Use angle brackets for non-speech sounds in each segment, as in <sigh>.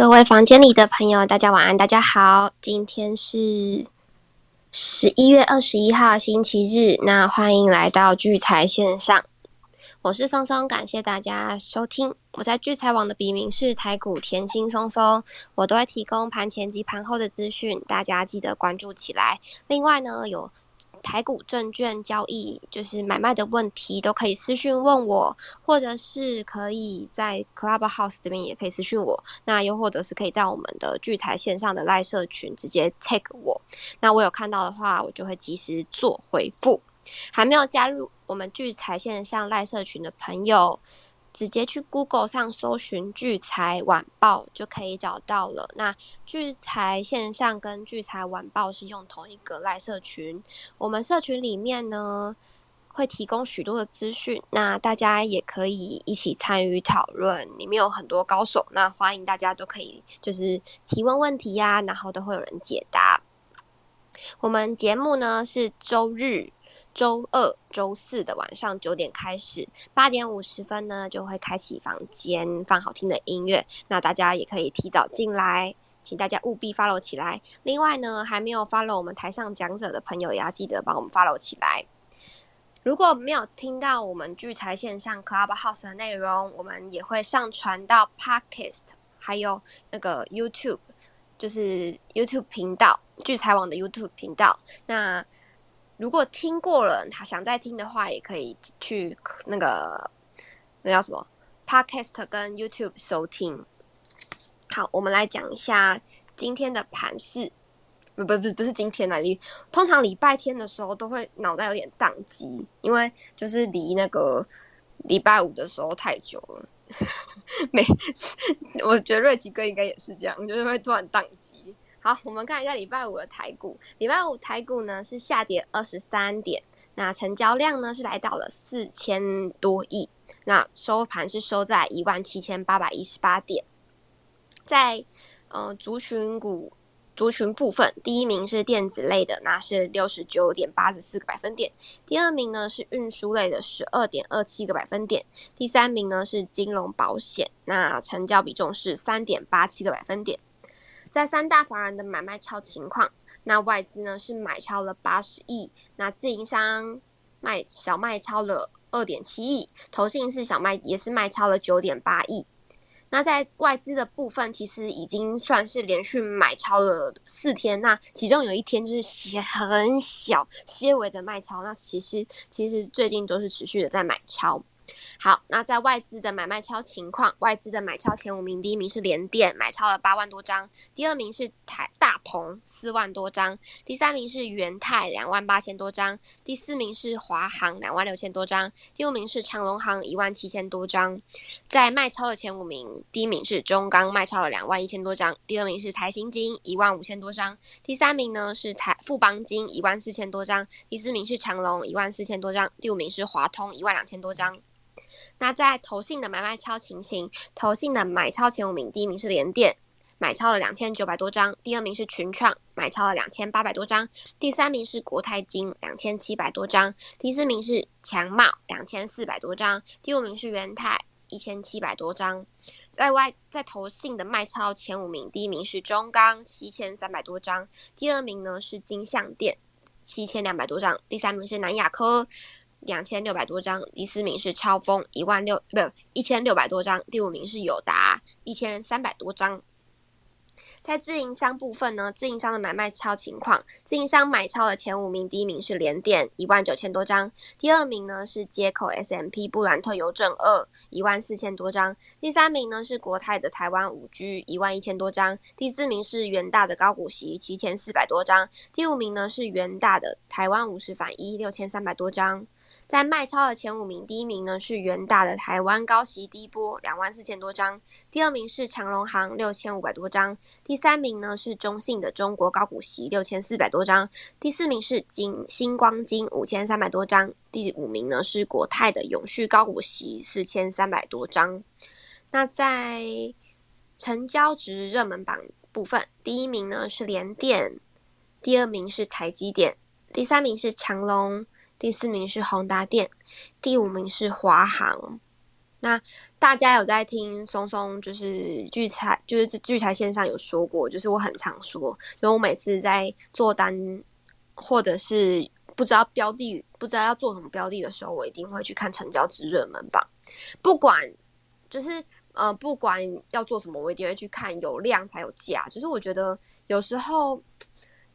各位房间里的朋友，大家晚安，大家好。今天是十一月二十一号，星期日。那欢迎来到聚财线上，我是松松，感谢大家收听。我在聚财网的笔名是台股甜心松松，我都会提供盘前及盘后的资讯，大家记得关注起来。另外呢，有。台股证券交易就是买卖的问题，都可以私讯问我，或者是可以在 Clubhouse 这边也可以私讯我。那又或者是可以在我们的聚财线上的赖社群直接 take 我。那我有看到的话，我就会及时做回复。还没有加入我们聚财线上赖社群的朋友。直接去 Google 上搜寻“聚财晚报”就可以找到了。那聚财线上跟聚财晚报是用同一个赖社群，我们社群里面呢会提供许多的资讯，那大家也可以一起参与讨论。里面有很多高手，那欢迎大家都可以就是提问问题呀，然后都会有人解答。我们节目呢是周日。周二、周四的晚上九点开始，八点五十分呢就会开启房间，放好听的音乐。那大家也可以提早进来，请大家务必 follow 起来。另外呢，还没有 follow 我们台上讲者的朋友，也要记得帮我们 follow 起来。如果没有听到我们聚财线上 Clubhouse 的内容，我们也会上传到 Podcast，还有那个 YouTube，就是 YouTube 频道聚财网的 YouTube 频道。那如果听过了，他想再听的话，也可以去那个那叫什么 Podcast 跟 YouTube 收听。好，我们来讲一下今天的盘势。不不不，不是今天来。通常礼拜天的时候都会脑袋有点宕机，因为就是离那个礼拜五的时候太久了。<laughs> 每我觉得瑞奇哥应该也是这样，就是会突然宕机。好，我们看一下礼拜五的台股。礼拜五台股呢是下跌二十三点，那成交量呢是来到了四千多亿，那收盘是收在一万七千八百一十八点。在呃族群股族群部分，第一名是电子类的，那是六十九点八十四个百分点；第二名呢是运输类的，十二点二七个百分点；第三名呢是金融保险，那成交比重是三点八七个百分点。在三大法人的买卖超情况，那外资呢是买超了八十亿，那自营商卖小卖超了二点七亿，投信是小卖也是卖超了九点八亿。那在外资的部分，其实已经算是连续买超了四天，那其中有一天就是些很小、些微的卖超，那其实其实最近都是持续的在买超。好，那在外资的买卖超情况，外资的买超前五名，第一名是联电，买超了八万多张；第二名是台大同，四万多张；第三名是元泰，两万八千多张；第四名是华航，两万六千多张；第五名是长隆航，一万七千多张。在卖超的前五名，第一名是中钢，卖超了两万一千多张；第二名是台新金，一万五千多张；第三名呢是台富邦金，一万四千多张；第四名是长隆，一万四千多张；第五名是华通，一万两千多张。那在投信的买卖超情形，投信的买超前五名，第一名是联电，买超了两千九百多张；第二名是群创，买超了两千八百多张；第三名是国泰金，两千七百多张；第四名是强茂，两千四百多张；第五名是元泰，一千七百多张。在外在投信的卖超前五名，第一名是中钢，七千三百多张；第二名呢是金相店，七千两百多张；第三名是南亚科。两千六百多张，第四名是超风一万六，不一千六百多张，第五名是友达一千三百多张。在自营商部分呢，自营商的买卖超情况，自营商买超的前五名，第一名是联电一万九千多张，第二名呢是接口 S M P 布兰特邮政二一万四千多张，第三名呢是国泰的台湾五 G 一万一千多张，第四名是元大的高股息七千四百多张，第五名呢是元大的台湾五十反一六千三百多张。在卖超的前五名，第一名呢是元大的台湾高息低波两万四千多张，第二名是长隆行六千五百多张，第三名呢是中信的中国高股息六千四百多张，第四名是金星光金五千三百多张，第五名呢是国泰的永续高股息四千三百多张。那在成交值热门榜部分，第一名呢是联电，第二名是台积电，第三名是强隆。第四名是宏达电，第五名是华航。那大家有在听松松就是聚财，就是聚财线上有说过，就是我很常说，因为我每次在做单或者是不知道标的、不知道要做什么标的的时候，我一定会去看成交值热门榜，不管就是呃，不管要做什么，我一定会去看有量才有价。就是我觉得有时候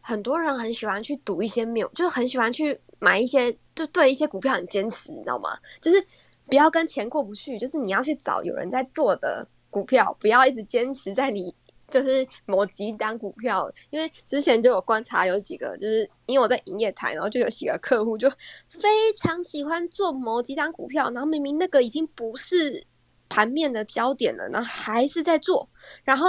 很多人很喜欢去赌一些没有，就是很喜欢去买一些，就对一些股票很坚持，你知道吗？就是。不要跟钱过不去，就是你要去找有人在做的股票，不要一直坚持在你就是某几单股票。因为之前就有观察有几个，就是因为我在营业台，然后就有几个客户就非常喜欢做某几单股票，然后明明那个已经不是盘面的焦点了，然后还是在做，然后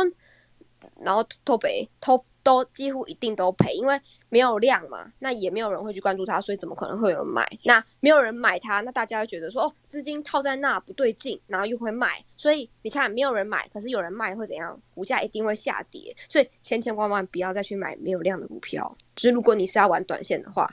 然后偷赔偷。都几乎一定都赔，因为没有量嘛，那也没有人会去关注它，所以怎么可能会有人买？那没有人买它，那大家会觉得说，哦，资金套在那不对劲，然后又会卖，所以你看没有人买，可是有人卖会怎样？股价一定会下跌，所以千千万万不要再去买没有量的股票，就是如果你是要玩短线的话。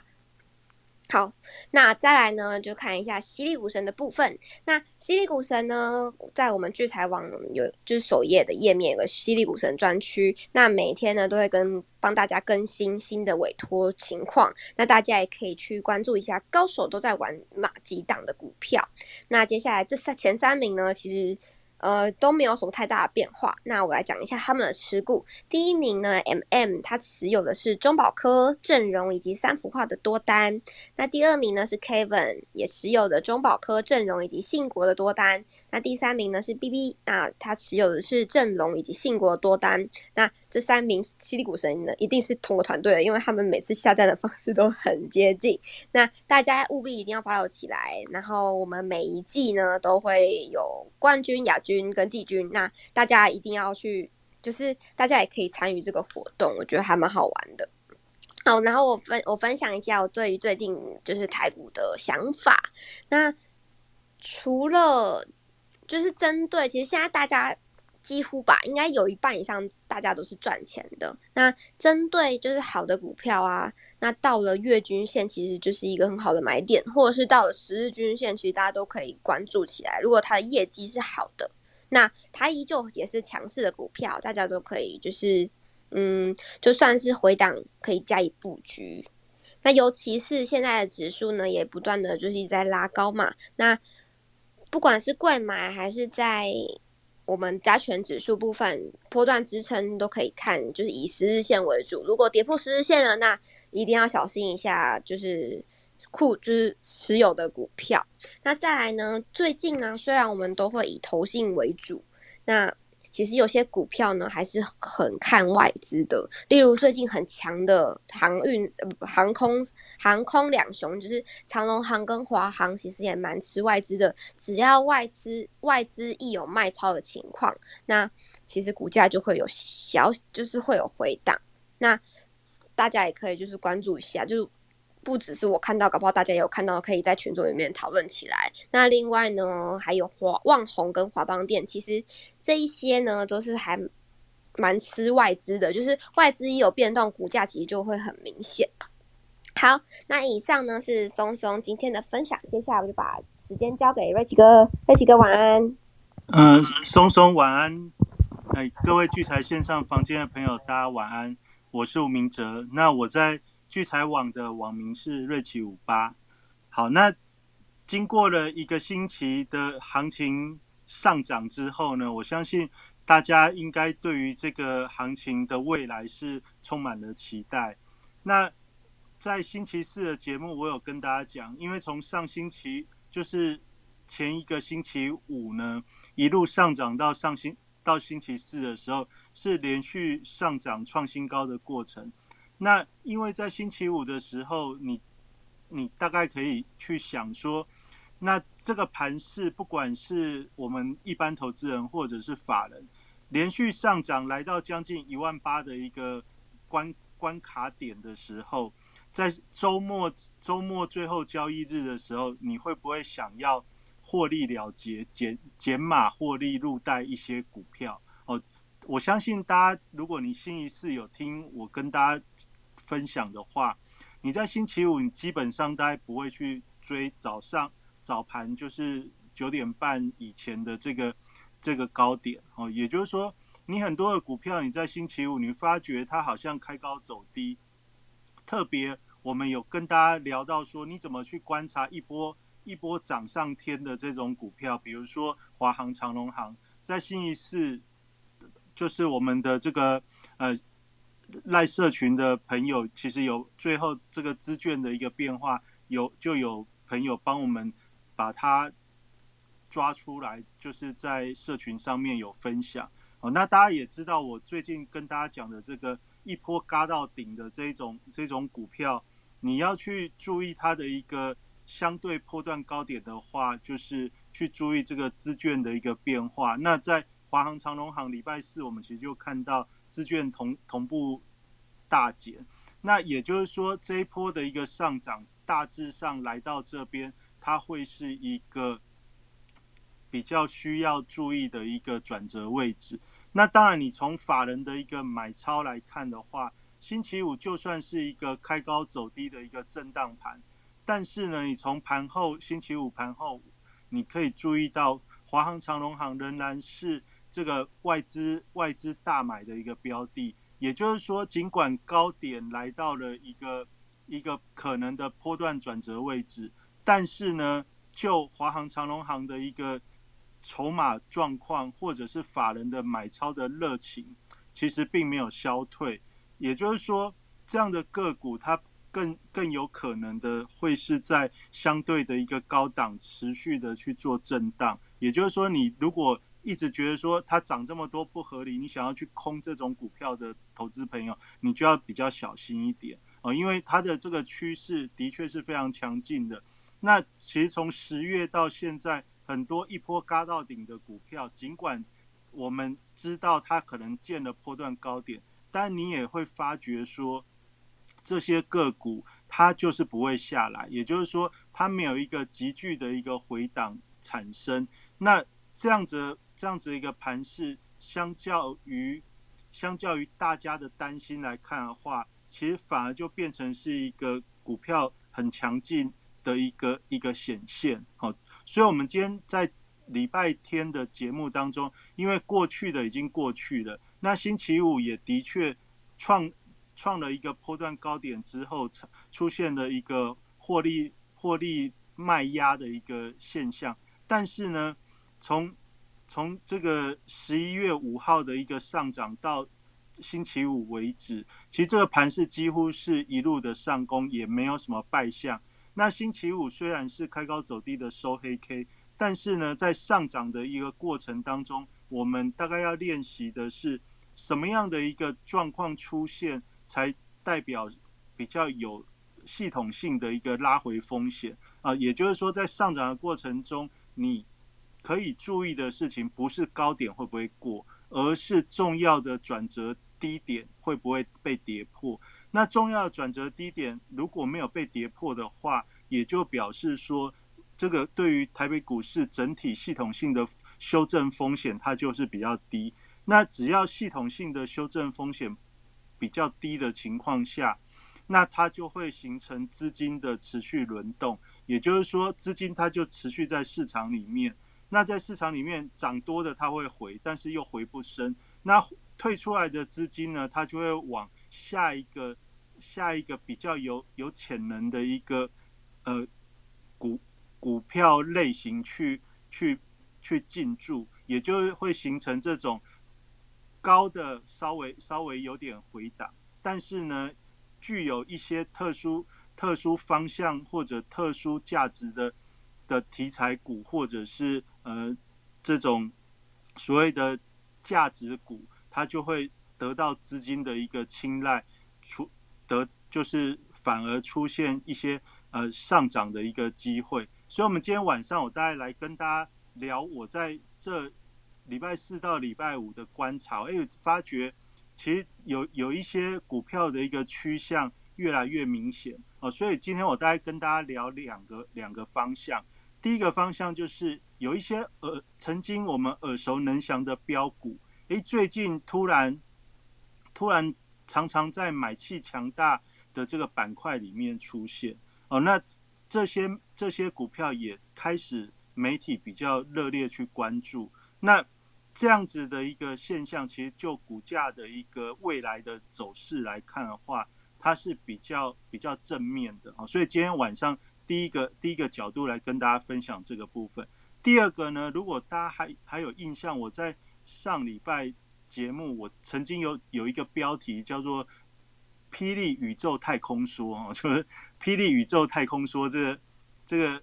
好，那再来呢，就看一下犀利股神的部分。那犀利股神呢，在我们聚财网有就是首页的页面有个犀利股神专区。那每天呢，都会跟帮大家更新新的委托情况。那大家也可以去关注一下，高手都在玩哪几档的股票。那接下来这三前三名呢，其实。呃，都没有什么太大的变化。那我来讲一下他们的持股。第一名呢，M M，他持有的是中保科、正荣以及三幅画的多单。那第二名呢是 Kevin，也持有的中保科、正荣以及信国的多单。那第三名呢是 B B，那他持有的是正龙以及信国多单。那这三名犀利股神呢，一定是同个团队的，因为他们每次下单的方式都很接近。那大家务必一定要 follow 起来。然后我们每一季呢都会有冠军、亚。军跟季军，那大家一定要去，就是大家也可以参与这个活动，我觉得还蛮好玩的。好，然后我分我分享一下我对于最近就是台股的想法。那除了就是针对，其实现在大家几乎吧，应该有一半以上大家都是赚钱的。那针对就是好的股票啊，那到了月均线其实就是一个很好的买点，或者是到了十日均线，其实大家都可以关注起来。如果它的业绩是好的。那它依旧也是强势的股票，大家都可以就是，嗯，就算是回档可以加以布局。那尤其是现在的指数呢，也不断的就是在拉高嘛。那不管是贵买还是在我们加权指数部分，波段支撑都可以看，就是以十日线为主。如果跌破十日线了，那一定要小心一下，就是。库就是持有的股票，那再来呢？最近呢，虽然我们都会以投信为主，那其实有些股票呢还是很看外资的。例如最近很强的航运、航空、航空两雄，就是长龙航跟华航，其实也蛮吃外资的。只要外资外资一有卖超的情况，那其实股价就会有小，就是会有回档。那大家也可以就是关注一下，就。不只是我看到，搞不好大家也有看到，可以在群组里面讨论起来。那另外呢，还有华旺宏跟华邦店，其实这一些呢都是还蛮吃外资的，就是外资一有变动，股价其实就会很明显。好，那以上呢是松松今天的分享，接下来我就把时间交给瑞奇哥，瑞奇哥晚安。嗯，松松晚安。哎，各位聚财线上房间的朋友，大家晚安。我是吴明哲，那我在。聚财网的网名是瑞奇五八。好，那经过了一个星期的行情上涨之后呢，我相信大家应该对于这个行情的未来是充满了期待。那在星期四的节目，我有跟大家讲，因为从上星期就是前一个星期五呢，一路上涨到上星到星期四的时候，是连续上涨创新高的过程。那因为在星期五的时候，你你大概可以去想说，那这个盘势不管是我们一般投资人或者是法人，连续上涨来到将近一万八的一个关关卡点的时候，在周末周末最后交易日的时候，你会不会想要获利了结，减减码获利入袋一些股票？我相信大家，如果你星期四有听我跟大家分享的话，你在星期五你基本上大概不会去追早上早盘就是九点半以前的这个这个高点哦，也就是说，你很多的股票你在星期五你发觉它好像开高走低，特别我们有跟大家聊到说，你怎么去观察一波一波涨上天的这种股票，比如说华航、长隆航，在星期四就是我们的这个呃。赖社群的朋友，其实有最后这个资券的一个变化，有就有朋友帮我们把它抓出来，就是在社群上面有分享。哦，那大家也知道，我最近跟大家讲的这个一波嘎到顶的这种这种股票，你要去注意它的一个相对波段高点的话，就是去注意这个资券的一个变化。那在华航、长隆航礼拜四，我们其实就看到。资券同同步大减，那也就是说这一波的一个上涨，大致上来到这边，它会是一个比较需要注意的一个转折位置。那当然，你从法人的一个买超来看的话，星期五就算是一个开高走低的一个震荡盘，但是呢，你从盘后星期五盘后，你可以注意到华航、长隆航仍然是。这个外资外资大买的一个标的，也就是说，尽管高点来到了一个一个可能的波段转折位置，但是呢，就华航、长隆航的一个筹码状况，或者是法人的买超的热情，其实并没有消退。也就是说，这样的个股它更更有可能的会是在相对的一个高档持续的去做震荡。也就是说，你如果一直觉得说它涨这么多不合理，你想要去空这种股票的投资朋友，你就要比较小心一点哦，因为它的这个趋势的确是非常强劲的。那其实从十月到现在，很多一波嘎到顶的股票，尽管我们知道它可能见了波段高点，但你也会发觉说，这些个股它就是不会下来，也就是说它没有一个急剧的一个回档产生。那这样子。这样子一个盘势，相较于相较于大家的担心来看的话，其实反而就变成是一个股票很强劲的一个一个显现。好，所以我们今天在礼拜天的节目当中，因为过去的已经过去了，那星期五也的确创创了一个波段高点之后，出现了一个获利获利卖压的一个现象，但是呢，从从这个十一月五号的一个上涨到星期五为止，其实这个盘是几乎是一路的上攻，也没有什么败相。那星期五虽然是开高走低的收黑 K，但是呢，在上涨的一个过程当中，我们大概要练习的是什么样的一个状况出现，才代表比较有系统性的一个拉回风险啊？也就是说，在上涨的过程中，你。可以注意的事情不是高点会不会过，而是重要的转折低点会不会被跌破。那重要的转折低点如果没有被跌破的话，也就表示说，这个对于台北股市整体系统性的修正风险它就是比较低。那只要系统性的修正风险比较低的情况下，那它就会形成资金的持续轮动，也就是说，资金它就持续在市场里面。那在市场里面涨多的它会回，但是又回不深。那退出来的资金呢，它就会往下一个下一个比较有有潜能的一个呃股股票类型去去去进驻，也就会形成这种高的稍微稍微有点回档，但是呢，具有一些特殊特殊方向或者特殊价值的。的题材股，或者是呃这种所谓的价值股，它就会得到资金的一个青睐，出得就是反而出现一些呃上涨的一个机会。所以，我们今天晚上我大概来跟大家聊我在这礼拜四到礼拜五的观察，哎，发觉其实有有一些股票的一个趋向越来越明显哦。所以今天我大概跟大家聊两个两个方向。第一个方向就是有一些耳曾经我们耳熟能详的标股，诶，最近突然突然常常在买气强大的这个板块里面出现哦，那这些这些股票也开始媒体比较热烈去关注。那这样子的一个现象，其实就股价的一个未来的走势来看的话，它是比较比较正面的啊。所以今天晚上第一个第一个角度来跟大家分享这个部分。第二个呢，如果大家还还有印象，我在上礼拜节目我曾经有有一个标题叫做。霹雳宇宙太空说哦，就是霹雳宇宙太空说这个这个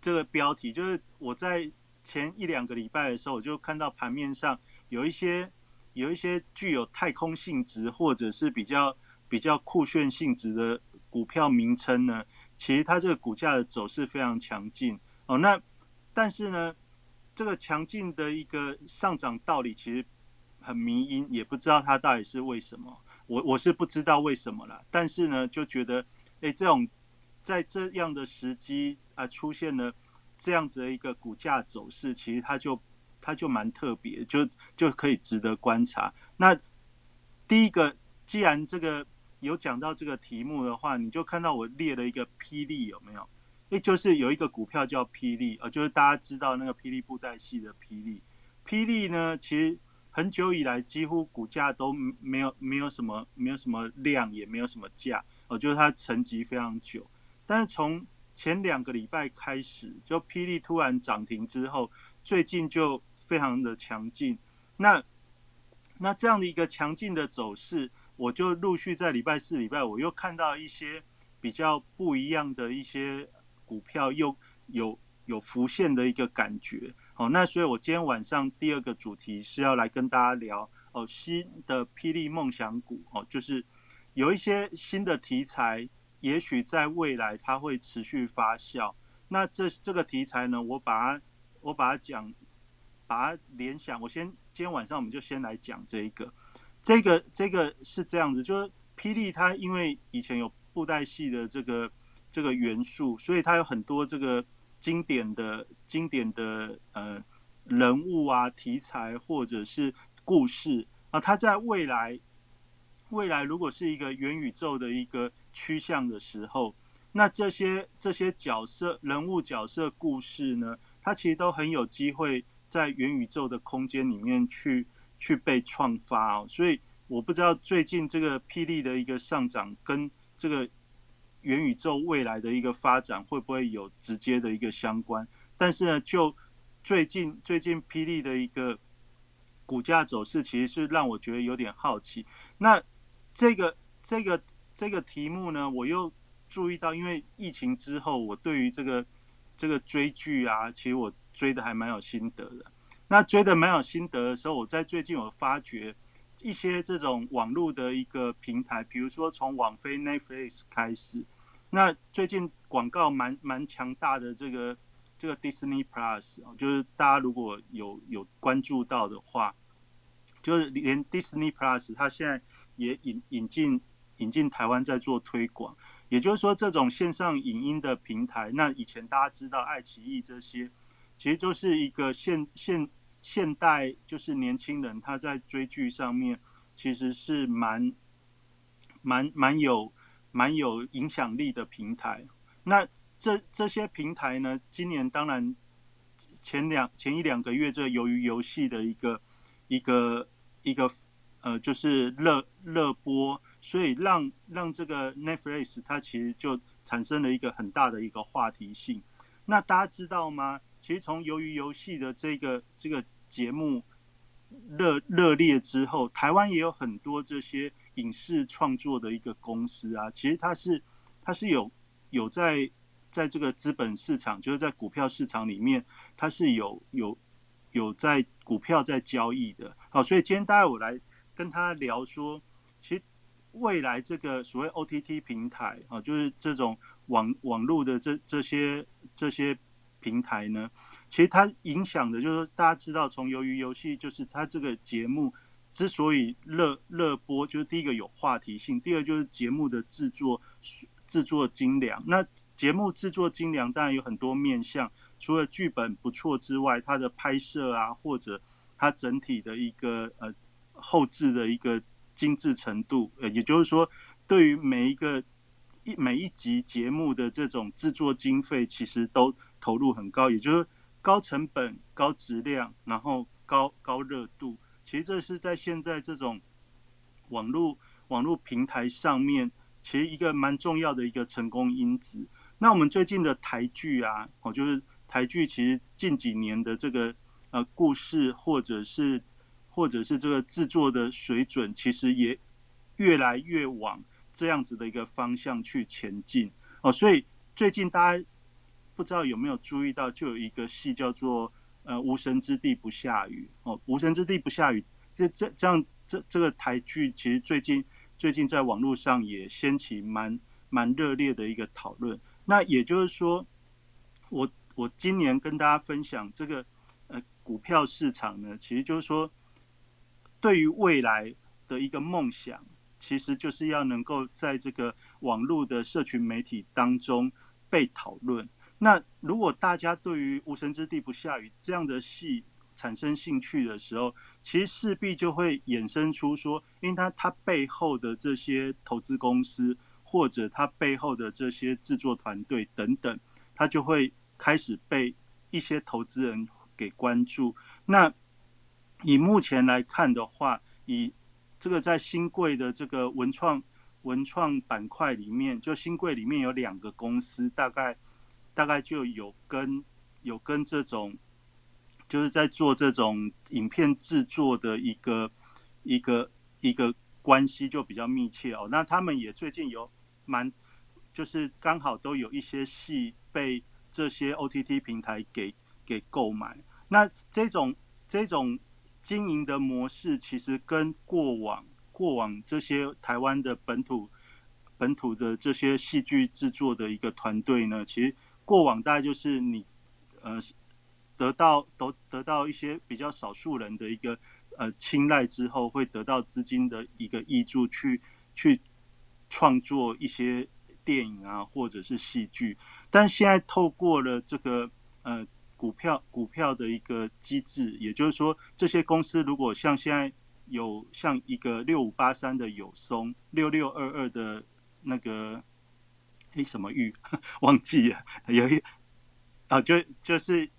这个标题，就是我在前一两个礼拜的时候，我就看到盘面上有一些有一些具有太空性质或者是比较比较酷炫性质的股票名称呢，其实它这个股价的走势非常强劲哦。那但是呢，这个强劲的一个上涨道理其实很迷因，也不知道它到底是为什么。我我是不知道为什么了，但是呢，就觉得，哎，这种在这样的时机啊，出现了这样子的一个股价走势，其实它就它就蛮特别，就就可以值得观察。那第一个，既然这个有讲到这个题目的话，你就看到我列了一个霹雳有没有？哎，就是有一个股票叫霹雳呃，就是大家知道那个霹雳布袋戏的霹雳。霹雳呢，其实。很久以来，几乎股价都没有没有什么没有什么量，也没有什么价，哦，就是它沉寂非常久。但是从前两个礼拜开始，就霹雳突然涨停之后，最近就非常的强劲。那那这样的一个强劲的走势，我就陆续在礼拜四、礼拜五又看到一些比较不一样的一些股票，又有有浮现的一个感觉。好，那所以我今天晚上第二个主题是要来跟大家聊哦，新的霹雳梦想股哦，就是有一些新的题材，也许在未来它会持续发酵。那这这个题材呢，我把它我把它讲，把它联想。我先今天晚上我们就先来讲这一个，这个这个是这样子，就是霹雳它因为以前有布袋戏的这个这个元素，所以它有很多这个。经典的经典的呃人物啊题材或者是故事啊，它在未来未来如果是一个元宇宙的一个趋向的时候，那这些这些角色人物角色故事呢，它其实都很有机会在元宇宙的空间里面去去被创发哦。所以我不知道最近这个霹雳的一个上涨跟这个。元宇宙未来的一个发展会不会有直接的一个相关？但是呢，就最近最近霹雳的一个股价走势，其实是让我觉得有点好奇。那这个这个这个题目呢，我又注意到，因为疫情之后，我对于这个这个追剧啊，其实我追的还蛮有心得的。那追的蛮有心得的时候，我在最近有发觉。一些这种网络的一个平台，比如说从网飞 Netflix 开始，那最近广告蛮蛮强大的这个这个 Disney Plus 就是大家如果有有关注到的话，就是连 Disney Plus 它现在也引引进引进台湾在做推广，也就是说这种线上影音的平台，那以前大家知道爱奇艺这些，其实就是一个现现。现代就是年轻人，他在追剧上面其实是蛮蛮蛮有蛮有影响力的平台。那这这些平台呢，今年当然前两前一两个月，这由于游戏的一个一个一个呃，就是热热播，所以让让这个 Netflix 它其实就产生了一个很大的一个话题性。那大家知道吗？其实从由于游戏的这个这个节目热热烈之后，台湾也有很多这些影视创作的一个公司啊，其实它是它是有有在在这个资本市场，就是在股票市场里面，它是有有有在股票在交易的。好，所以今天大家我来跟他聊说，其实未来这个所谓 OTT 平台啊，就是这种网网络的这这些这些平台呢。其实它影响的，就是大家知道，从由于游戏，就是它这个节目之所以热热播，就是第一个有话题性，第二就是节目的制作制作精良。那节目制作精良，当然有很多面向，除了剧本不错之外，它的拍摄啊，或者它整体的一个呃后置的一个精致程度，呃，也就是说，对于每一个一每一集节目的这种制作经费，其实都。投入很高，也就是高成本、高质量，然后高高热度。其实这是在现在这种网络网络平台上面，其实一个蛮重要的一个成功因子。那我们最近的台剧啊，哦，就是台剧，其实近几年的这个呃故事，或者是或者是这个制作的水准，其实也越来越往这样子的一个方向去前进哦。所以最近大家不知道有没有注意到，就有一个戏叫做。呃，无神之地不下雨哦，无神之地不下雨，这这这样这这个台剧其实最近最近在网络上也掀起蛮蛮热烈的一个讨论。那也就是说，我我今年跟大家分享这个呃股票市场呢，其实就是说，对于未来的一个梦想，其实就是要能够在这个网络的社群媒体当中被讨论。那如果大家对于《无神之地不下雨》这样的戏产生兴趣的时候，其实势必就会衍生出说，因为它它背后的这些投资公司或者它背后的这些制作团队等等，它就会开始被一些投资人给关注。那以目前来看的话，以这个在新贵的这个文创文创板块里面，就新贵里面有两个公司，大概。大概就有跟有跟这种，就是在做这种影片制作的一个一个一个关系就比较密切哦。那他们也最近有蛮，就是刚好都有一些戏被这些 OTT 平台给给购买。那这种这种经营的模式，其实跟过往过往这些台湾的本土本土的这些戏剧制作的一个团队呢，其实。过往大概就是你，呃，得到得得到一些比较少数人的一个呃青睐之后，会得到资金的一个益助，去去创作一些电影啊，或者是戏剧。但现在透过了这个呃股票股票的一个机制，也就是说，这些公司如果像现在有像一个六五八三的友松，六六二二的那个。诶，什么玉 <laughs> 忘记了？<laughs> 有一啊，就就是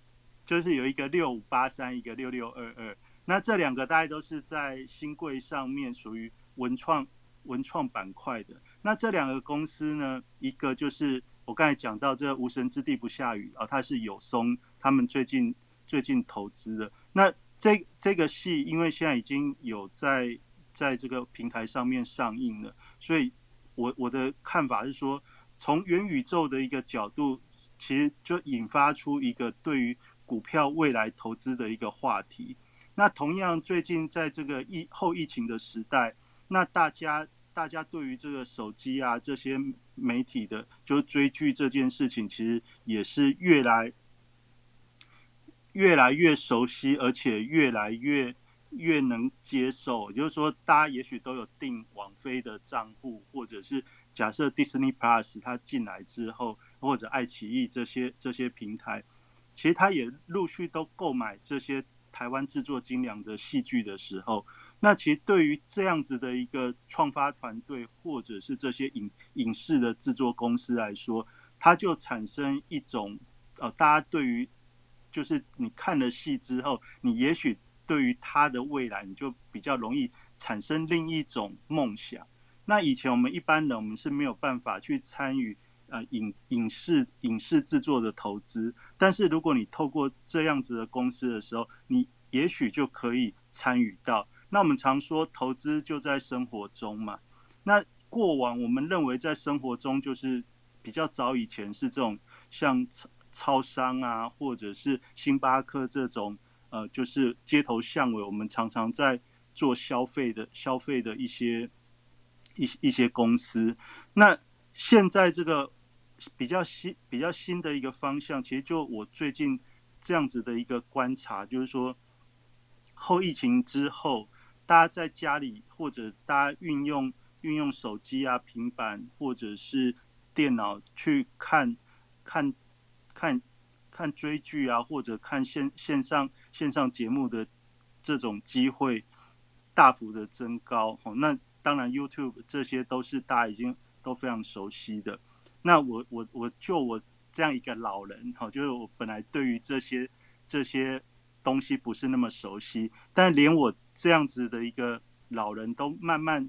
就是有一个六五八三，一个六六二二。那这两个大概都是在新贵上面属于文创文创板块的。那这两个公司呢，一个就是我刚才讲到这无神之地不下雨啊，它是有松他们最近最近投资的。那这这个戏因为现在已经有在在这个平台上面上映了，所以我我的看法是说。从元宇宙的一个角度，其实就引发出一个对于股票未来投资的一个话题。那同样，最近在这个疫后疫情的时代，那大家大家对于这个手机啊这些媒体的，就是追剧这件事情，其实也是越来越来越熟悉，而且越来越越能接受。就是说，大家也许都有订网飞的账户，或者是。假设 Disney Plus 它进来之后，或者爱奇艺这些这些平台，其实它也陆续都购买这些台湾制作精良的戏剧的时候，那其实对于这样子的一个创发团队，或者是这些影影视的制作公司来说，它就产生一种呃，大家对于就是你看了戏之后，你也许对于它的未来，你就比较容易产生另一种梦想。那以前我们一般人我们是没有办法去参与呃影影视影视制作的投资，但是如果你透过这样子的公司的时候，你也许就可以参与到。那我们常说投资就在生活中嘛。那过往我们认为在生活中就是比较早以前是这种像超超商啊，或者是星巴克这种呃就是街头巷尾，我们常常在做消费的消费的一些。一一些公司，那现在这个比较新、比较新的一个方向，其实就我最近这样子的一个观察，就是说后疫情之后，大家在家里或者大家运用运用手机啊、平板或者是电脑去看看看看追剧啊，或者看线线上线上节目的这种机会大幅的增高，哦，那。当然，YouTube 这些都是大家已经都非常熟悉的。那我我我就我这样一个老人，哈，就是我本来对于这些这些东西不是那么熟悉，但连我这样子的一个老人都慢慢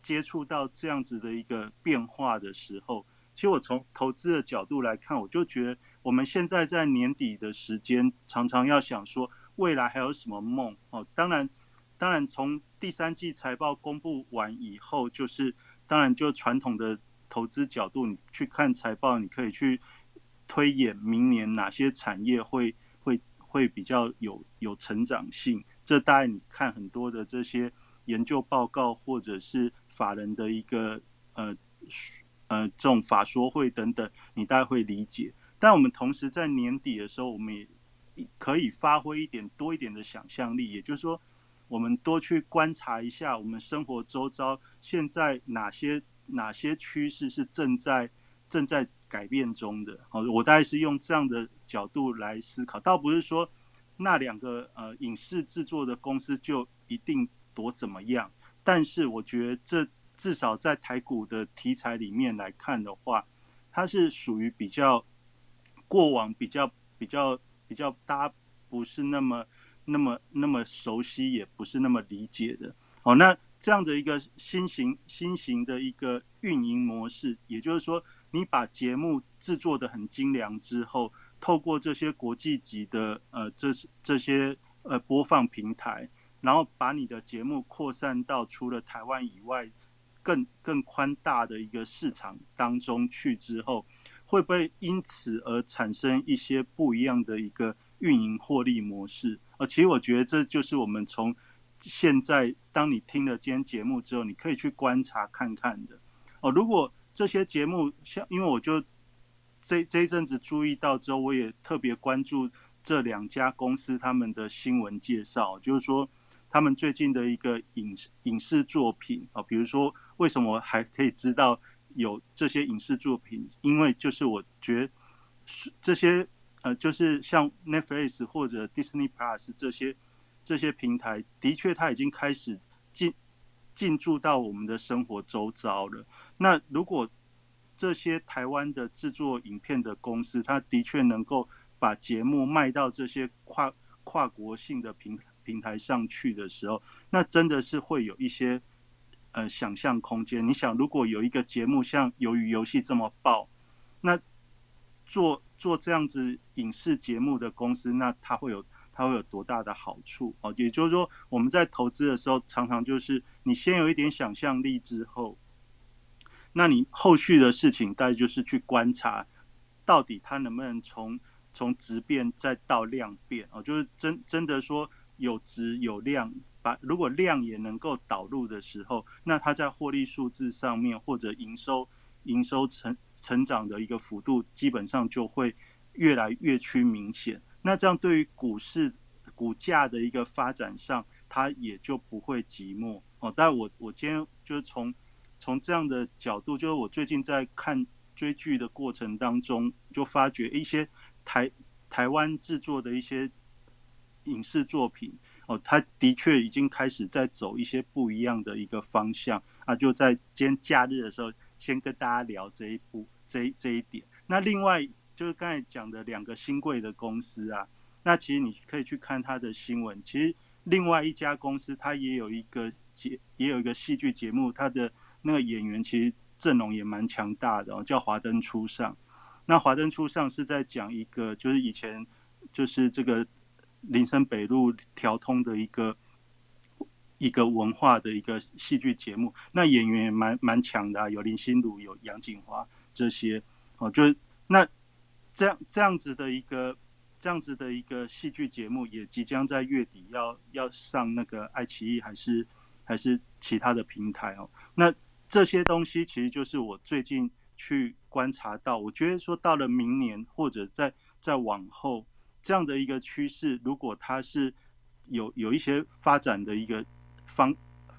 接触到这样子的一个变化的时候，其实我从投资的角度来看，我就觉得我们现在在年底的时间，常常要想说未来还有什么梦哦。当然，当然从第三季财报公布完以后，就是当然就传统的投资角度，你去看财报，你可以去推演明年哪些产业会会会比较有有成长性。这大概你看很多的这些研究报告，或者是法人的一个呃呃这种法说会等等，你大概会理解。但我们同时在年底的时候，我们也可以发挥一点多一点的想象力，也就是说，我们多去观察一下我们生活周遭现在哪些哪些趋势是正在正在改变中的。好，我大概是用这样的角度来思考，倒不是说。那两个呃影视制作的公司就一定多怎么样？但是我觉得这至少在台股的题材里面来看的话，它是属于比较过往比较比较比较大家不是那么那么那么熟悉，也不是那么理解的。哦，那这样的一个新型新型的一个运营模式，也就是说，你把节目制作的很精良之后。透过这些国际级的呃，这这些呃播放平台，然后把你的节目扩散到除了台湾以外更更宽大的一个市场当中去之后，会不会因此而产生一些不一样的一个运营获利模式？呃，其实我觉得这就是我们从现在当你听了今天节目之后，你可以去观察看看的。哦，如果这些节目像，因为我就。这这一阵子注意到之后，我也特别关注这两家公司他们的新闻介绍，就是说他们最近的一个影影视作品啊，比如说为什么还可以知道有这些影视作品？因为就是我觉得这些呃，就是像 Netflix 或者 Disney Plus 这些这些平台，的确它已经开始进进驻到我们的生活周遭了。那如果这些台湾的制作影片的公司，它的确能够把节目卖到这些跨跨国性的平平台上去的时候，那真的是会有一些呃想象空间。你想，如果有一个节目像《鱿鱼游戏》这么爆，那做做这样子影视节目的公司，那它会有它会有多大的好处？哦，也就是说，我们在投资的时候，常常就是你先有一点想象力之后。那你后续的事情，大概就是去观察，到底它能不能从从质变再到量变哦，就是真真的说有质有量，把如果量也能够导入的时候，那它在获利数字上面或者营收营收成成长的一个幅度，基本上就会越来越趋明显。那这样对于股市股价的一个发展上，它也就不会寂寞哦。但我我今天就是从。从这样的角度，就是我最近在看追剧的过程当中，就发觉一些台台湾制作的一些影视作品哦，它的确已经开始在走一些不一样的一个方向啊。就在今天假日的时候，先跟大家聊这一部这这一点。那另外就是刚才讲的两个新贵的公司啊，那其实你可以去看它的新闻。其实另外一家公司它也有一个节，也有一个戏剧节目，它的。那个演员其实阵容也蛮强大的，哦叫《华灯初上》。那《华灯初上》是在讲一个，就是以前就是这个林森北路调通的一个一个文化的一个戏剧节目。那演员也蛮蛮强的，有林心如、有杨锦华这些。哦，就那这样这样子的一个这样子的一个戏剧节目，也即将在月底要要上那个爱奇艺还是还是其他的平台哦。那这些东西其实就是我最近去观察到，我觉得说到了明年或者在在往后这样的一个趋势，如果它是有有一些发展的一个方，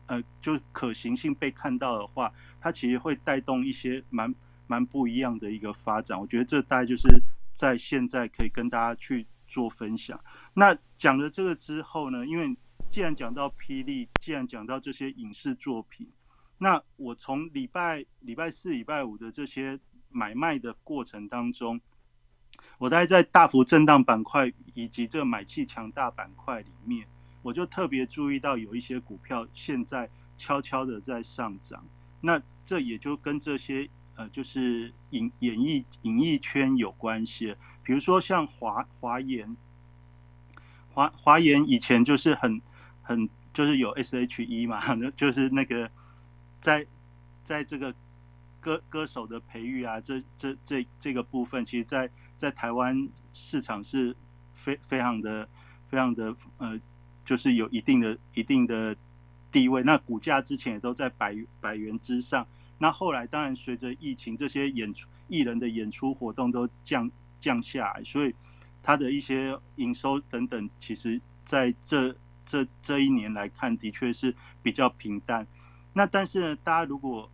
呃，就可行性被看到的话，它其实会带动一些蛮蛮不一样的一个发展。我觉得这大概就是在现在可以跟大家去做分享。那讲了这个之后呢，因为既然讲到霹雳，既然讲到这些影视作品。那我从礼拜礼拜四、礼拜五的这些买卖的过程当中，我大概在大幅震荡板块以及这个买气强大板块里面，我就特别注意到有一些股票现在悄悄的在上涨。那这也就跟这些呃，就是影演艺演艺圈有关系。比如说像华华研，华华研以前就是很很就是有 S H E 嘛，<laughs> 就是那个在在这个歌歌手的培育啊，这这这这个部分，其实，在在台湾市场是非非常的非常的呃，就是有一定的一定的地位。那股价之前也都在百百元之上。那后来当然随着疫情，这些演出艺人的演出活动都降降下来，所以他的一些营收等等，其实在这这这一年来看，的确是比较平淡。那但是呢，大家如果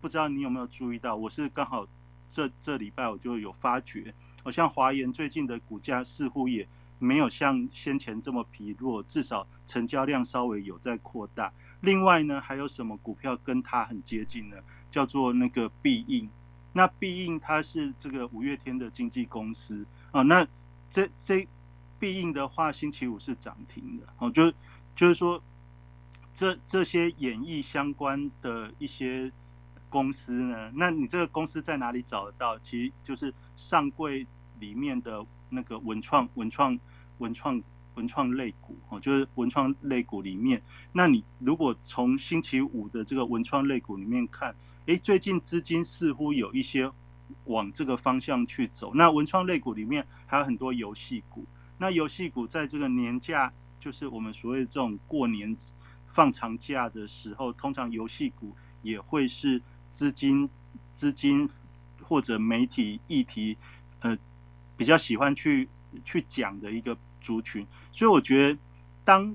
不知道你有没有注意到，我是刚好这这礼拜我就有发觉。好像华研最近的股价似乎也没有像先前这么疲弱，至少成交量稍微有在扩大。另外呢，还有什么股票跟它很接近呢？叫做那个必应。那必应它是这个五月天的经纪公司啊。那这这必应的话，星期五是涨停的哦。就就是说，这这些演艺相关的一些公司呢，那你这个公司在哪里找得到？其实就是上柜。里面的那个文创、文创、文创、文创类股哦，就是文创类股里面，那你如果从星期五的这个文创类股里面看，诶，最近资金似乎有一些往这个方向去走。那文创类股里面还有很多游戏股，那游戏股在这个年假，就是我们所谓这种过年放长假的时候，通常游戏股也会是资金、资金或者媒体议题，呃。比较喜欢去去讲的一个族群，所以我觉得，当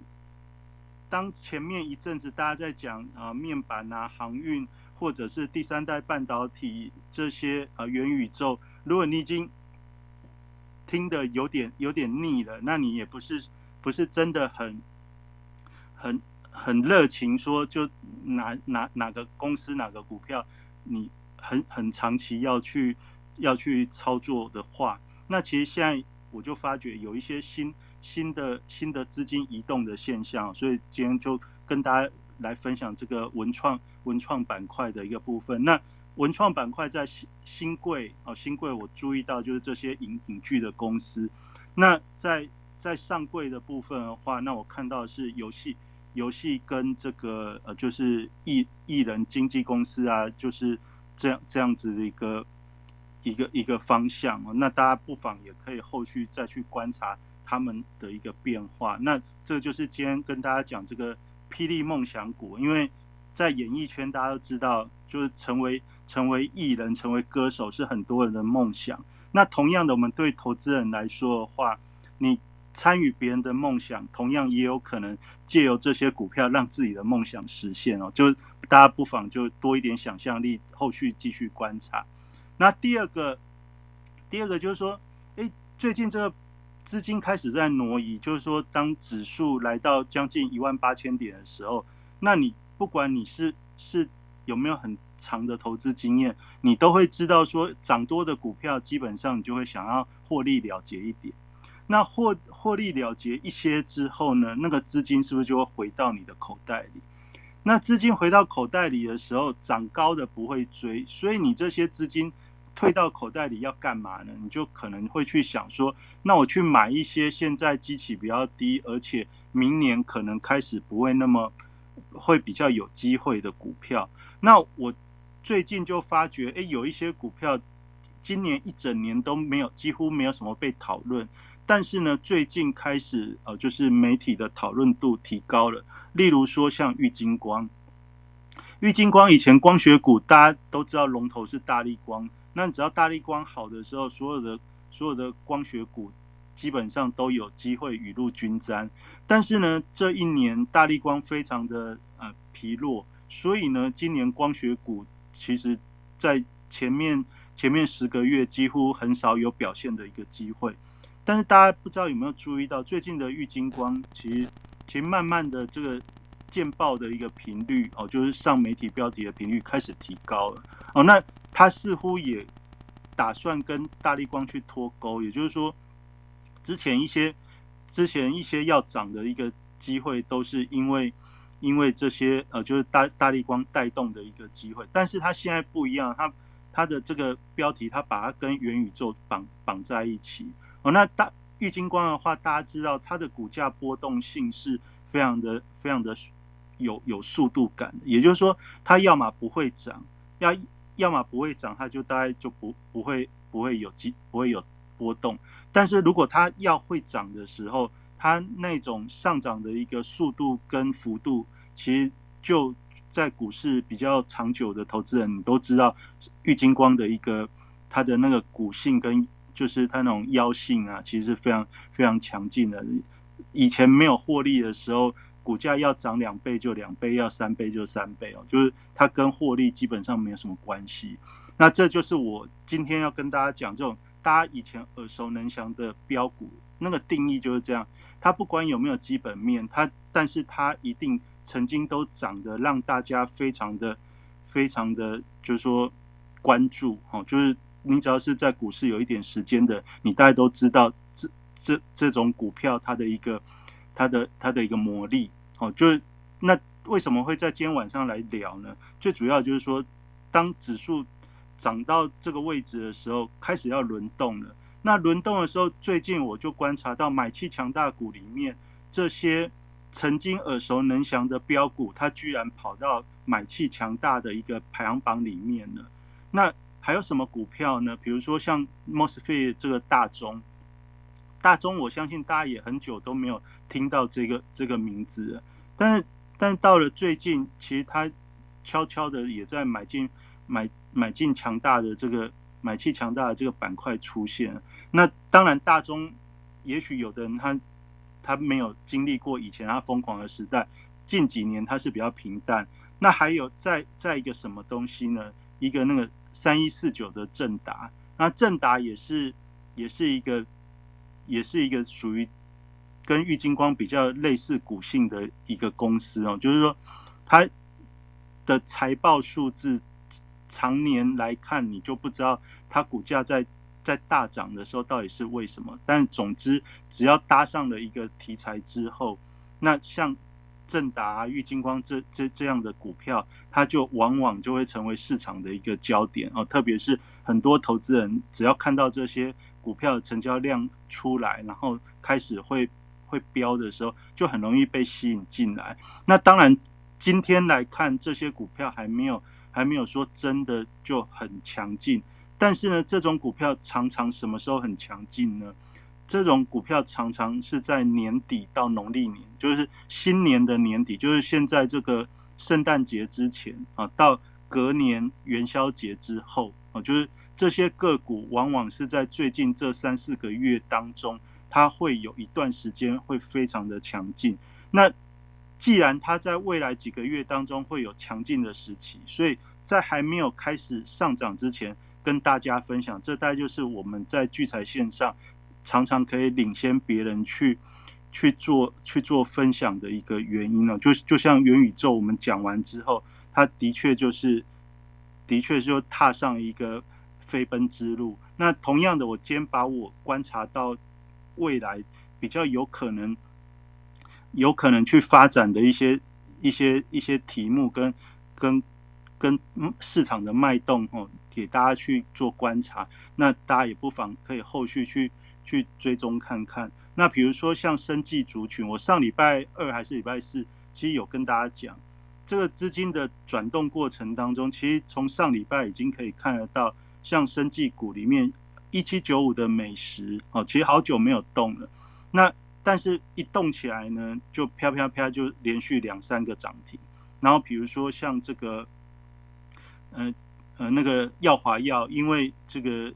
当前面一阵子大家在讲啊面板啊航运或者是第三代半导体这些啊元宇宙，如果你已经听的有点有点腻了，那你也不是不是真的很很很热情，说就哪哪哪个公司哪个股票你很很长期要去要去操作的话。那其实现在我就发觉有一些新新的新的资金移动的现象，所以今天就跟大家来分享这个文创文创板块的一个部分。那文创板块在新新贵啊新贵，我注意到就是这些影影剧的公司。那在在上柜的部分的话，那我看到是游戏游戏跟这个呃就是艺艺人经纪公司啊，就是这样这样子的一个。一个一个方向哦，那大家不妨也可以后续再去观察他们的一个变化。那这就是今天跟大家讲这个霹雳梦想股，因为在演艺圈大家都知道，就是成为成为艺人、成为歌手是很多人的梦想。那同样的，我们对投资人来说的话，你参与别人的梦想，同样也有可能借由这些股票让自己的梦想实现哦。就大家不妨就多一点想象力，后续继续观察。那第二个，第二个就是说，哎，最近这个资金开始在挪移，就是说，当指数来到将近一万八千点的时候，那你不管你是是有没有很长的投资经验，你都会知道说，涨多的股票基本上你就会想要获利了结一点。那获获利了结一些之后呢，那个资金是不是就会回到你的口袋里？那资金回到口袋里的时候，涨高的不会追，所以你这些资金。退到口袋里要干嘛呢？你就可能会去想说，那我去买一些现在机器比较低，而且明年可能开始不会那么会比较有机会的股票。那我最近就发觉，哎，有一些股票今年一整年都没有，几乎没有什么被讨论，但是呢，最近开始呃，就是媒体的讨论度提高了。例如说像玉金光，玉金光以前光学股大家都知道龙头是大力光。那你只要大力光好的时候，所有的所有的光学股基本上都有机会雨露均沾。但是呢，这一年大力光非常的呃疲弱，所以呢，今年光学股其实在前面前面十个月几乎很少有表现的一个机会。但是大家不知道有没有注意到，最近的玉金光其实其实慢慢的这个见报的一个频率哦，就是上媒体标题的频率开始提高了哦，那。它似乎也打算跟大力光去脱钩，也就是说，之前一些之前一些要涨的一个机会，都是因为因为这些呃，就是大大力光带动的一个机会。但是它现在不一样，它它的这个标题，它把它跟元宇宙绑绑在一起。哦，那大玉金光的话，大家知道它的股价波动性是非常的非常的有有速度感，也就是说，它要么不会涨，要。要么不会涨，它就大概就不不会不会有机不会有波动。但是如果它要会涨的时候，它那种上涨的一个速度跟幅度，其实就在股市比较长久的投资人，你都知道，玉金光的一个它的那个股性跟就是它那种腰性啊，其实是非常非常强劲的。以前没有获利的时候。股价要涨两倍就两倍，要三倍就三倍哦，就是它跟获利基本上没有什么关系。那这就是我今天要跟大家讲这种大家以前耳熟能详的标股，那个定义就是这样。它不管有没有基本面，它但是它一定曾经都涨得让大家非常的、非常的，就是说关注哦。就是你只要是在股市有一点时间的，你大家都知道这这这种股票它的一个。它的它的一个魔力，哦，就是那为什么会在今天晚上来聊呢？最主要就是说，当指数涨到这个位置的时候，开始要轮动了。那轮动的时候，最近我就观察到买气强大股里面，这些曾经耳熟能详的标股，它居然跑到买气强大的一个排行榜里面了。那还有什么股票呢？比如说像 Mosfet 这个大中。大中，我相信大家也很久都没有听到这个这个名字了。但是，但到了最近，其实它悄悄的也在买进买买进强大的这个买气强大的这个板块出现。那当然，大中也许有的人他他没有经历过以前他疯狂的时代，近几年他是比较平淡。那还有再再一个什么东西呢？一个那个三一四九的正达，那正达也是也是一个。也是一个属于跟玉金光比较类似股性的一个公司哦，就是说它的财报数字常年来看，你就不知道它股价在在大涨的时候到底是为什么。但总之，只要搭上了一个题材之后，那像正达、玉金光这这这样的股票，它就往往就会成为市场的一个焦点哦。特别是很多投资人只要看到这些。股票成交量出来，然后开始会会飙的时候，就很容易被吸引进来。那当然，今天来看这些股票还没有还没有说真的就很强劲。但是呢，这种股票常常什么时候很强劲呢？这种股票常常是在年底到农历年，就是新年的年底，就是现在这个圣诞节之前啊，到隔年元宵节之后啊，就是。这些个股往往是在最近这三四个月当中，它会有一段时间会非常的强劲。那既然它在未来几个月当中会有强劲的时期，所以在还没有开始上涨之前，跟大家分享，这大概就是我们在聚财线上常常可以领先别人去去做去做分享的一个原因了。就就像元宇宙，我们讲完之后，它的确就是的确就踏上一个。飞奔之路。那同样的，我今天把我观察到未来比较有可能、有可能去发展的一些、一些、一些题目，跟、跟、跟市场的脉动哦，给大家去做观察。那大家也不妨可以后续去去追踪看看。那比如说像生技族群，我上礼拜二还是礼拜四，其实有跟大家讲，这个资金的转动过程当中，其实从上礼拜已经可以看得到。像生技股里面一七九五的美食哦，其实好久没有动了。那但是一动起来呢，就飘飘飘就连续两三个涨停。然后比如说像这个，呃呃那个耀华药，因为这个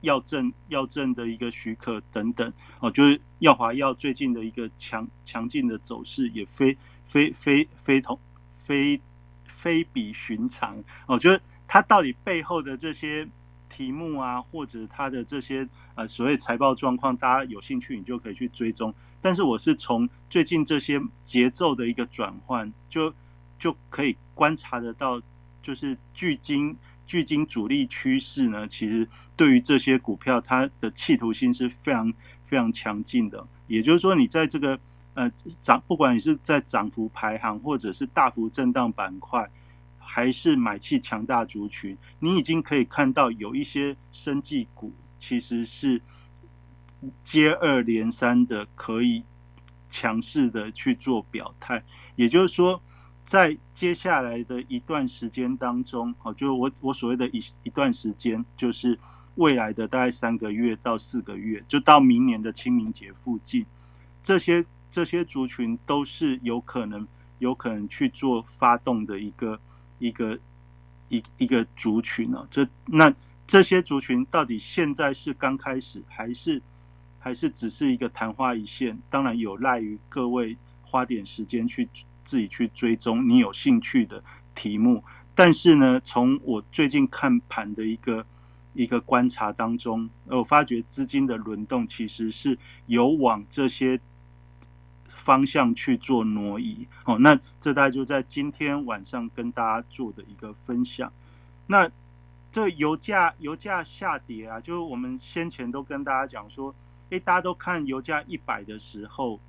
药证药证的一个许可等等哦，就是耀华药最近的一个强强劲的走势也非非非非同非非比寻常哦，就是。它到底背后的这些题目啊，或者它的这些呃所谓财报状况，大家有兴趣你就可以去追踪。但是我是从最近这些节奏的一个转换，就就可以观察得到，就是距今巨金主力趋势呢，其实对于这些股票，它的企图心是非常非常强劲的。也就是说，你在这个呃涨，不管你是在涨幅排行，或者是大幅震荡板块，还是买气强大族群，你已经可以看到有一些生技股其实是接二连三的可以强势的去做表态。也就是说。在接下来的一段时间当中，哦，就是我我所谓的一一段时间，就是未来的大概三个月到四个月，就到明年的清明节附近，这些这些族群都是有可能有可能去做发动的一个一个一一个族群呢。这那这些族群到底现在是刚开始，还是还是只是一个昙花一现？当然有赖于各位花点时间去。自己去追踪你有兴趣的题目，但是呢，从我最近看盘的一个一个观察当中，我发觉资金的轮动其实是有往这些方向去做挪移。哦，那这大概就在今天晚上跟大家做的一个分享。那这油价油价下跌啊，就是我们先前都跟大家讲说，诶，大家都看油价一百的时候。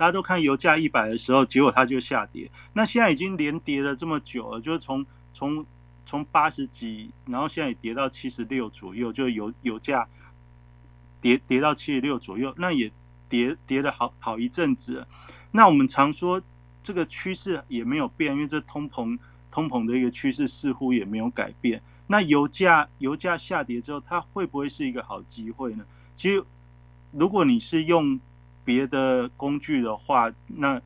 大家都看油价一百的时候，结果它就下跌。那现在已经连跌了这么久了，就是从从从八十几，然后现在也跌到七十六左右，就油油价跌跌到七十六左右，那也跌跌了好好一阵子。那我们常说这个趋势也没有变，因为这通膨通膨的一个趋势似乎也没有改变。那油价油价下跌之后，它会不会是一个好机会呢？其实如果你是用别的工具的话，那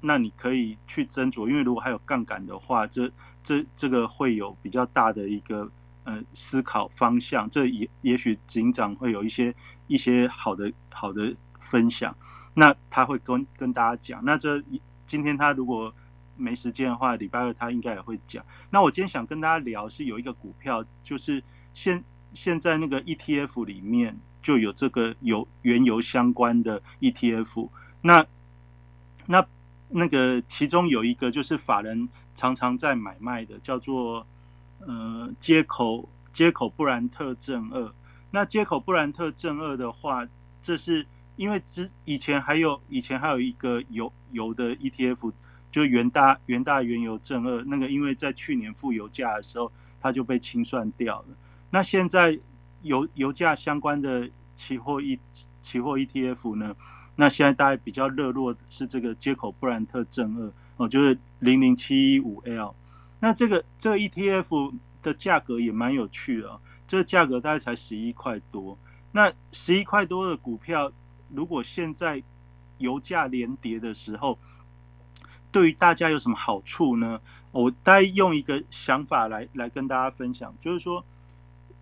那你可以去斟酌，因为如果还有杠杆的话，这这这个会有比较大的一个呃思考方向。这也也许警长会有一些一些好的好的分享，那他会跟跟大家讲。那这今天他如果没时间的话，礼拜二他应该也会讲。那我今天想跟大家聊是有一个股票，就是现现在那个 ETF 里面。就有这个油原油相关的 ETF，那那那个其中有一个就是法人常常在买卖的，叫做呃接口接口布兰特正二。那接口布兰特正二的话，这是因为之以前还有以前还有一个油油的 ETF，就元大元大原油正二，那个因为在去年负油价的时候，它就被清算掉了。那现在。油油价相关的期货一期货 ETF 呢？那现在大概比较热络是这个接口布兰特正二哦，就是零零七一五 L。那这个这个 ETF 的价格也蛮有趣的，这个价格大概才十一块多。那十一块多的股票，如果现在油价连跌的时候，对于大家有什么好处呢？我大概用一个想法来来跟大家分享，就是说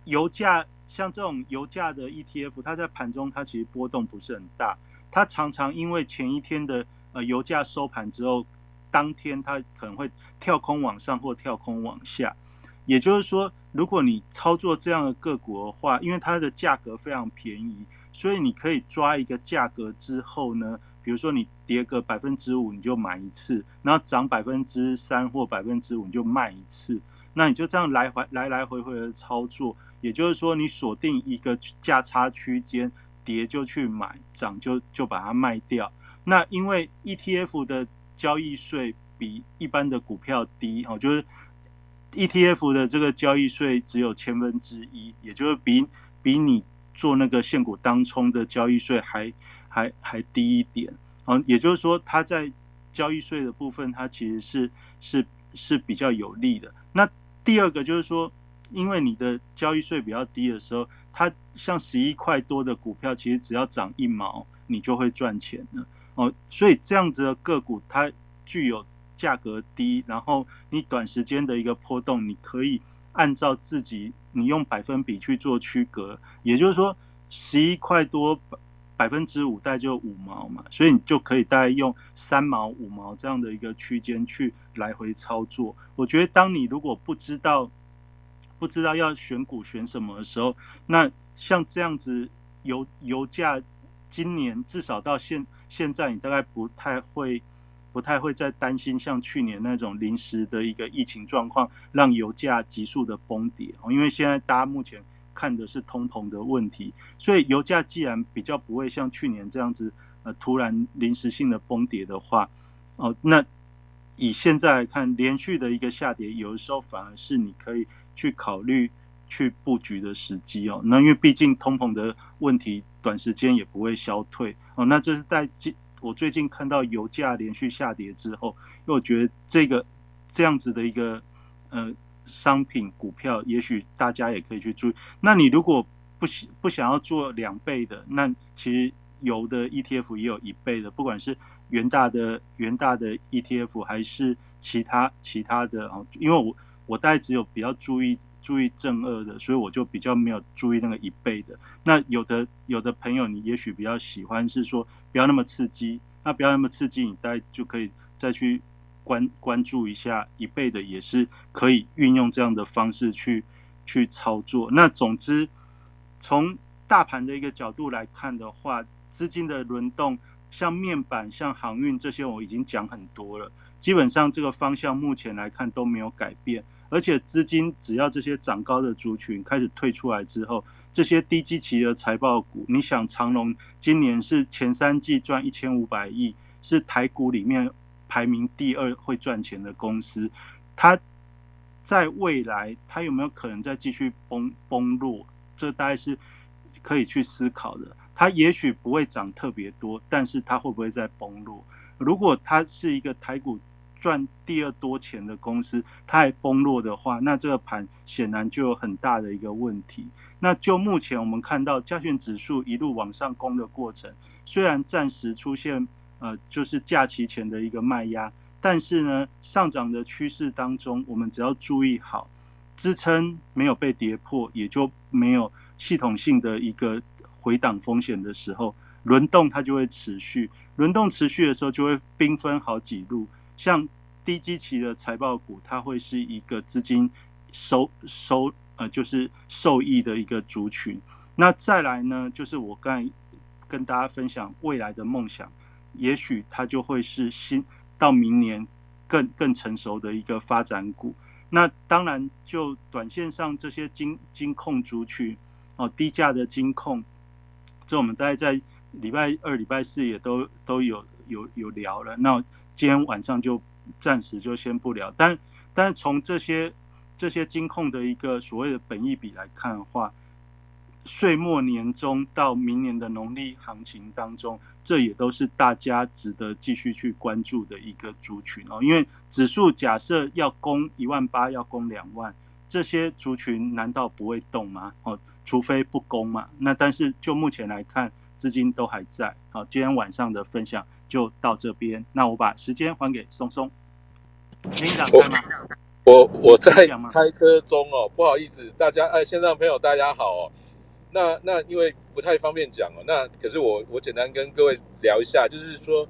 油价。像这种油价的 ETF，它在盘中它其实波动不是很大，它常常因为前一天的呃油价收盘之后，当天它可能会跳空往上或跳空往下。也就是说，如果你操作这样的个股的话，因为它的价格非常便宜，所以你可以抓一个价格之后呢，比如说你跌个百分之五你就买一次，然后涨百分之三或百分之五你就卖一次，那你就这样来回来来回回的操作。也就是说，你锁定一个价差区间，跌就去买，涨就就把它卖掉。那因为 ETF 的交易税比一般的股票低，哦，就是 ETF 的这个交易税只有千分之一，也就是比比你做那个现股当冲的交易税还还还低一点。哦，也就是说，它在交易税的部分，它其实是是是比较有利的。那第二个就是说。因为你的交易税比较低的时候，它像十一块多的股票，其实只要涨一毛，你就会赚钱了哦。所以这样子的个股，它具有价格低，然后你短时间的一个波动，你可以按照自己，你用百分比去做区隔。也就是说，十一块多百分之五代就五毛嘛，所以你就可以大概用三毛、五毛这样的一个区间去来回操作。我觉得，当你如果不知道，不知道要选股选什么的时候，那像这样子油油价今年至少到现现在，你大概不太会不太会再担心像去年那种临时的一个疫情状况，让油价急速的崩跌哦。因为现在大家目前看的是通膨的问题，所以油价既然比较不会像去年这样子呃突然临时性的崩跌的话，哦，那以现在来看，连续的一个下跌，有的时候反而是你可以去考虑去布局的时机哦。那因为毕竟通膨的问题短时间也不会消退哦。那这是在今。我最近看到油价连续下跌之后，因为我觉得这个这样子的一个呃商品股票，也许大家也可以去注意。那你如果不想不想要做两倍的，那其实油的 ETF 也有一倍的，不管是元大的元大的 ETF 还是其他其他的啊，因为我我大概只有比较注意。注意正二的，所以我就比较没有注意那个一倍的。那有的有的朋友，你也许比较喜欢是说不要那么刺激，那不要那么刺激，你大概就可以再去关关注一下一倍的，也是可以运用这样的方式去去操作。那总之，从大盘的一个角度来看的话，资金的轮动，像面板、像航运这些，我已经讲很多了。基本上这个方向目前来看都没有改变。而且资金只要这些涨高的族群开始退出来之后，这些低基期的财报股，你想长隆今年是前三季赚一千五百亿，是台股里面排名第二会赚钱的公司，它在未来它有没有可能再继续崩崩落？这大概是可以去思考的。它也许不会涨特别多，但是它会不会再崩落？如果它是一个台股。赚第二多钱的公司，它还崩落的话，那这个盘显然就有很大的一个问题。那就目前我们看到加权指数一路往上攻的过程，虽然暂时出现呃就是假期前的一个卖压，但是呢上涨的趋势当中，我们只要注意好支撑没有被跌破，也就没有系统性的一个回档风险的时候，轮动它就会持续。轮动持续的时候，就会兵分好几路。像低基期的财报股，它会是一个资金收收呃，就是受益的一个族群。那再来呢，就是我刚才跟大家分享未来的梦想，也许它就会是新到明年更更成熟的一个发展股。那当然，就短线上这些金金控族群哦，低价的金控，这我们大概在礼拜二、礼拜四也都都有有有聊了。那今天晚上就暂时就先不聊，但但是从这些这些金控的一个所谓的本益比来看的话，岁末年终到明年的农历行情当中，这也都是大家值得继续去关注的一个族群哦。因为指数假设要攻一万八，要攻两万，这些族群难道不会动吗？哦，除非不攻嘛。那但是就目前来看，资金都还在。好，今天晚上的分享。就到这边，那我把时间还给松松。领导在吗？我我在开车中哦，不好意思，大家哎，线上朋友大家好哦。那那因为不太方便讲哦，那可是我我简单跟各位聊一下，就是说，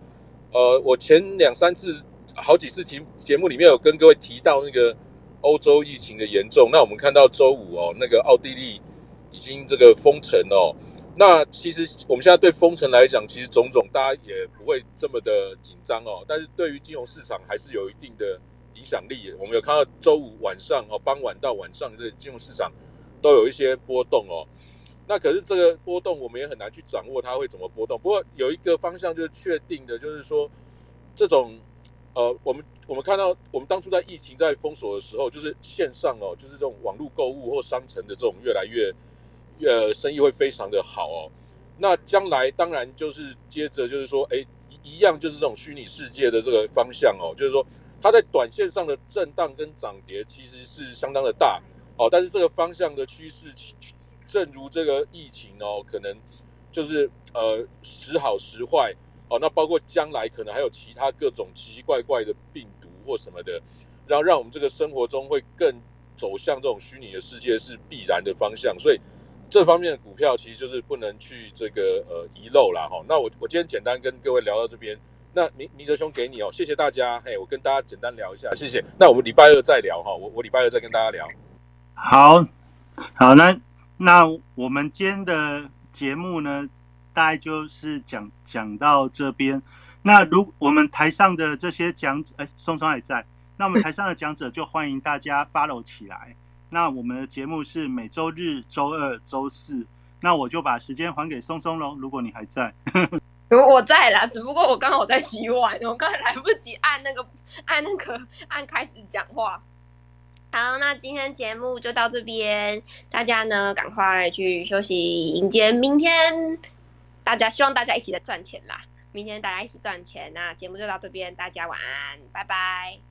呃，我前两三次好几次题节目里面有跟各位提到那个欧洲疫情的严重，那我们看到周五哦，那个奥地利已经这个封城哦。那其实我们现在对封城来讲，其实种种大家也不会这么的紧张哦。但是对于金融市场还是有一定的影响力。我们有看到周五晚上哦，傍晚到晚上的金融市场都有一些波动哦。那可是这个波动我们也很难去掌握它会怎么波动。不过有一个方向就是确定的，就是说这种呃，我们我们看到我们当初在疫情在封锁的时候，就是线上哦，就是这种网络购物或商城的这种越来越。呃，生意会非常的好哦。那将来当然就是接着就是说，哎，一样就是这种虚拟世界的这个方向哦，就是说它在短线上的震荡跟涨跌其实是相当的大哦。但是这个方向的趋势，正如这个疫情哦，可能就是呃时好时坏哦。那包括将来可能还有其他各种奇奇怪怪的病毒或什么的，然后让我们这个生活中会更走向这种虚拟的世界是必然的方向，所以。这方面的股票其实就是不能去这个呃遗漏了哈。那我我今天简单跟各位聊到这边，那明明哲兄给你哦，谢谢大家。嘿，我跟大家简单聊一下，谢谢。那我们礼拜二再聊哈，我我礼拜二再跟大家聊。好，好，那那我们今天的节目呢，大概就是讲讲到这边。那如我们台上的这些讲者，哎，松松还在，那我们台上的讲者就欢迎大家 follow 起来。那我们的节目是每周日、周二、周四。那我就把时间还给松松喽。如果你还在，我在啦，只不过我刚好在洗碗，我刚才来不及按那个 <laughs> 按那个按开始讲话。好，那今天节目就到这边，大家呢赶快去休息，迎接明天。大家希望大家一起来赚钱啦！明天大家一起赚钱，那节目就到这边，大家晚安，拜拜。